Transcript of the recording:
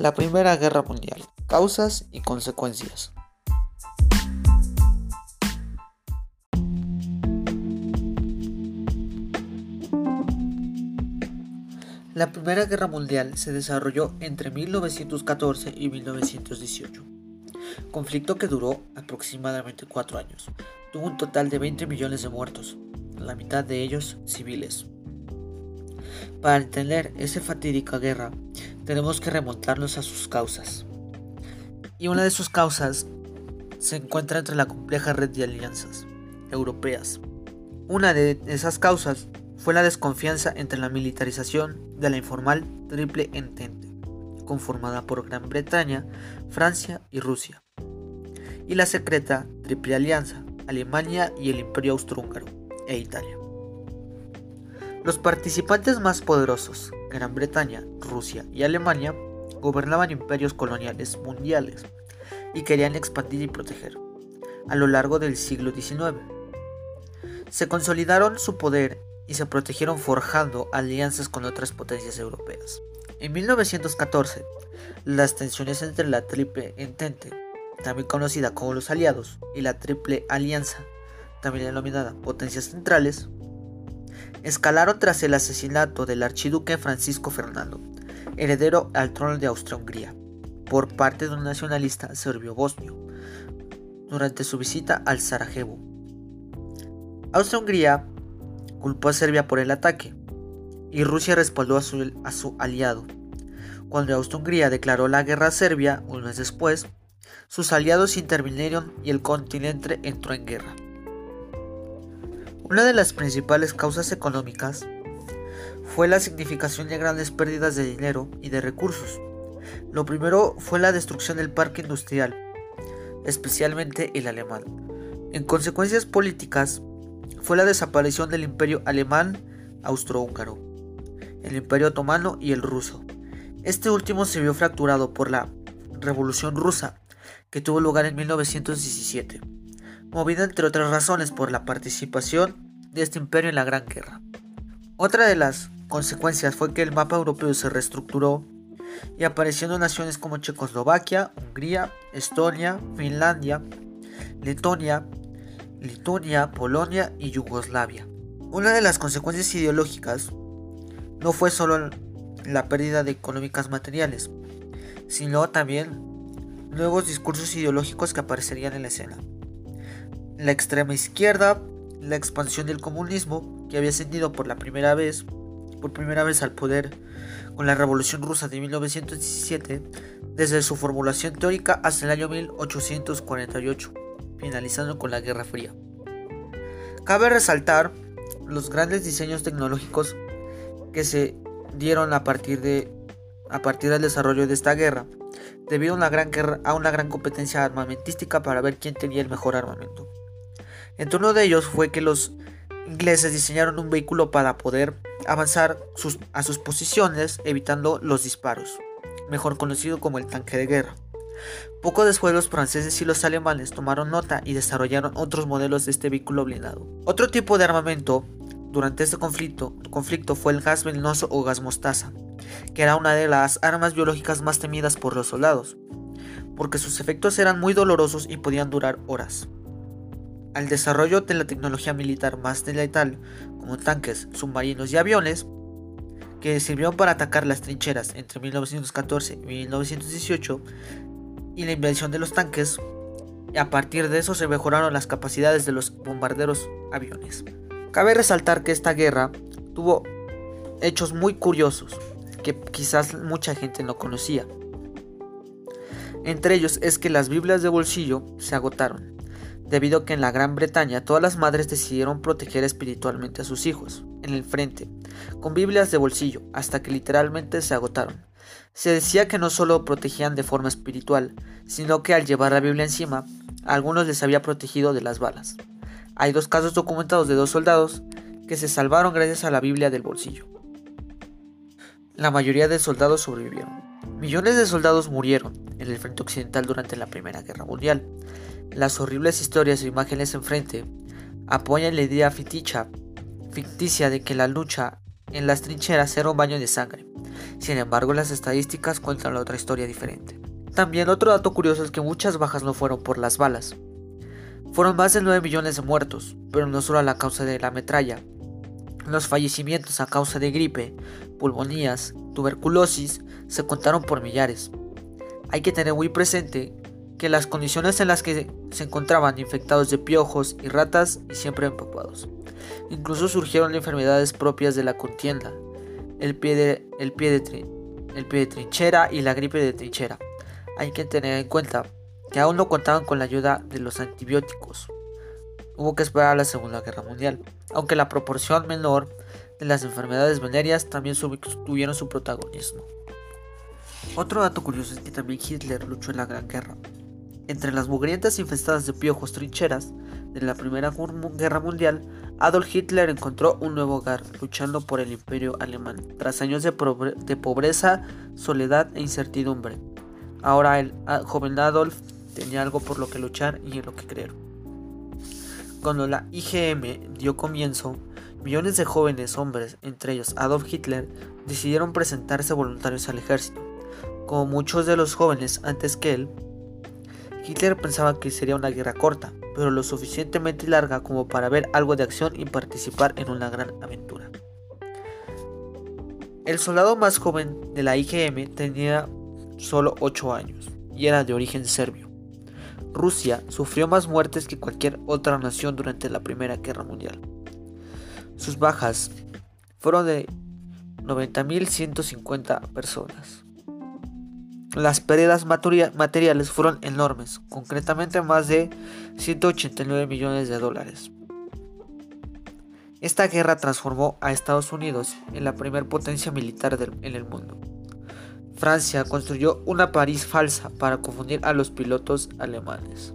La Primera Guerra Mundial. Causas y consecuencias. La Primera Guerra Mundial se desarrolló entre 1914 y 1918, conflicto que duró aproximadamente cuatro años. Tuvo un total de 20 millones de muertos, la mitad de ellos civiles. Para entender esa fatídica guerra, tenemos que remontarnos a sus causas. Y una de sus causas se encuentra entre la compleja red de alianzas europeas. Una de esas causas fue la desconfianza entre la militarización de la informal Triple Entente, conformada por Gran Bretaña, Francia y Rusia, y la secreta Triple Alianza, Alemania y el Imperio Austrohúngaro e Italia. Los participantes más poderosos, Gran Bretaña, Rusia y Alemania, gobernaban imperios coloniales mundiales y querían expandir y proteger a lo largo del siglo XIX. Se consolidaron su poder y se protegieron forjando alianzas con otras potencias europeas. En 1914, las tensiones entre la Triple Entente, también conocida como los Aliados, y la Triple Alianza, también denominada Potencias Centrales, escalaron tras el asesinato del archiduque Francisco Fernando, heredero al trono de Austria-Hungría, por parte de un nacionalista serbio-bosnio, durante su visita al Sarajevo. Austria-Hungría culpó a Serbia por el ataque, y Rusia respaldó a su, a su aliado. Cuando Austria-Hungría declaró la guerra a Serbia un mes después, sus aliados intervinieron y el continente entró en guerra. Una de las principales causas económicas fue la significación de grandes pérdidas de dinero y de recursos. Lo primero fue la destrucción del parque industrial, especialmente el alemán. En consecuencias políticas, fue la desaparición del imperio alemán austrohúngaro, el imperio otomano y el ruso. Este último se vio fracturado por la Revolución rusa, que tuvo lugar en 1917 movida entre otras razones por la participación este imperio en la Gran Guerra. Otra de las consecuencias fue que el mapa europeo se reestructuró y apareciendo naciones como Checoslovaquia, Hungría, Estonia, Finlandia, Letonia, Lituania, Polonia y Yugoslavia. Una de las consecuencias ideológicas no fue solo la pérdida de económicas materiales, sino también nuevos discursos ideológicos que aparecerían en la escena la extrema izquierda, la expansión del comunismo, que había ascendido por la primera vez, por primera vez al poder con la Revolución Rusa de 1917, desde su formulación teórica hasta el año 1848, finalizando con la Guerra Fría. Cabe resaltar los grandes diseños tecnológicos que se dieron a partir, de, a partir del desarrollo de esta guerra, debido a una, gran guerra, a una gran competencia armamentística para ver quién tenía el mejor armamento. Entre uno de ellos fue que los ingleses diseñaron un vehículo para poder avanzar a sus posiciones evitando los disparos, mejor conocido como el tanque de guerra. Poco después los franceses y los alemanes tomaron nota y desarrollaron otros modelos de este vehículo blindado. Otro tipo de armamento durante este conflicto, conflicto fue el gas venenoso o gas mostaza, que era una de las armas biológicas más temidas por los soldados, porque sus efectos eran muy dolorosos y podían durar horas. Al desarrollo de la tecnología militar más letal, como tanques, submarinos y aviones, que sirvieron para atacar las trincheras entre 1914 y 1918, y la invención de los tanques, y a partir de eso se mejoraron las capacidades de los bombarderos aviones. Cabe resaltar que esta guerra tuvo hechos muy curiosos que quizás mucha gente no conocía. Entre ellos es que las Biblias de bolsillo se agotaron debido a que en la Gran Bretaña todas las madres decidieron proteger espiritualmente a sus hijos, en el frente, con Biblias de bolsillo, hasta que literalmente se agotaron. Se decía que no solo protegían de forma espiritual, sino que al llevar la Biblia encima, a algunos les había protegido de las balas. Hay dos casos documentados de dos soldados que se salvaron gracias a la Biblia del bolsillo. La mayoría de soldados sobrevivieron. Millones de soldados murieron en el frente occidental durante la Primera Guerra Mundial. Las horribles historias e imágenes enfrente apoyan la idea ficticia, ficticia de que la lucha en las trincheras era un baño de sangre. Sin embargo, las estadísticas cuentan otra historia diferente. También otro dato curioso es que muchas bajas no fueron por las balas. Fueron más de 9 millones de muertos, pero no solo a la causa de la metralla. Los fallecimientos a causa de gripe, pulmonías, tuberculosis se contaron por millares. Hay que tener muy presente que las condiciones en las que se encontraban infectados de piojos y ratas y siempre empapados. Incluso surgieron enfermedades propias de la contienda, el pie de, el pie de, trinchera y la gripe de trinchera. Hay que tener en cuenta que aún no contaban con la ayuda de los antibióticos. Hubo que esperar a la Segunda Guerra Mundial, aunque la proporción menor de las enfermedades venéreas también tuvieron su protagonismo. Otro dato curioso es que también Hitler luchó en la Gran Guerra. Entre las mugrientas infestadas de piojos trincheras de la Primera Guerra Mundial, Adolf Hitler encontró un nuevo hogar luchando por el imperio alemán, tras años de, pobreza, soledad e incertidumbre. Ahora el joven Adolf tenía algo por lo que luchar y en lo que creer. Cuando la IGM dio comienzo, millones de jóvenes hombres, entre ellos Adolf Hitler, decidieron presentarse voluntarios al ejército. Como muchos de los jóvenes antes que él, Hitler pensaba que sería una guerra corta, pero lo suficientemente larga como para ver algo de acción y participar en una gran aventura. El soldado más joven de la IGM tenía solo 8 años y era de origen serbio. Rusia sufrió más muertes que cualquier otra nación durante la Primera Guerra Mundial. Sus bajas fueron de 90.150 personas. Las pérdidas materiales fueron enormes, concretamente más de 189 millones de dólares. Esta guerra transformó a Estados Unidos en la primer potencia militar en el mundo. Francia construyó una París falsa para confundir a los pilotos alemanes.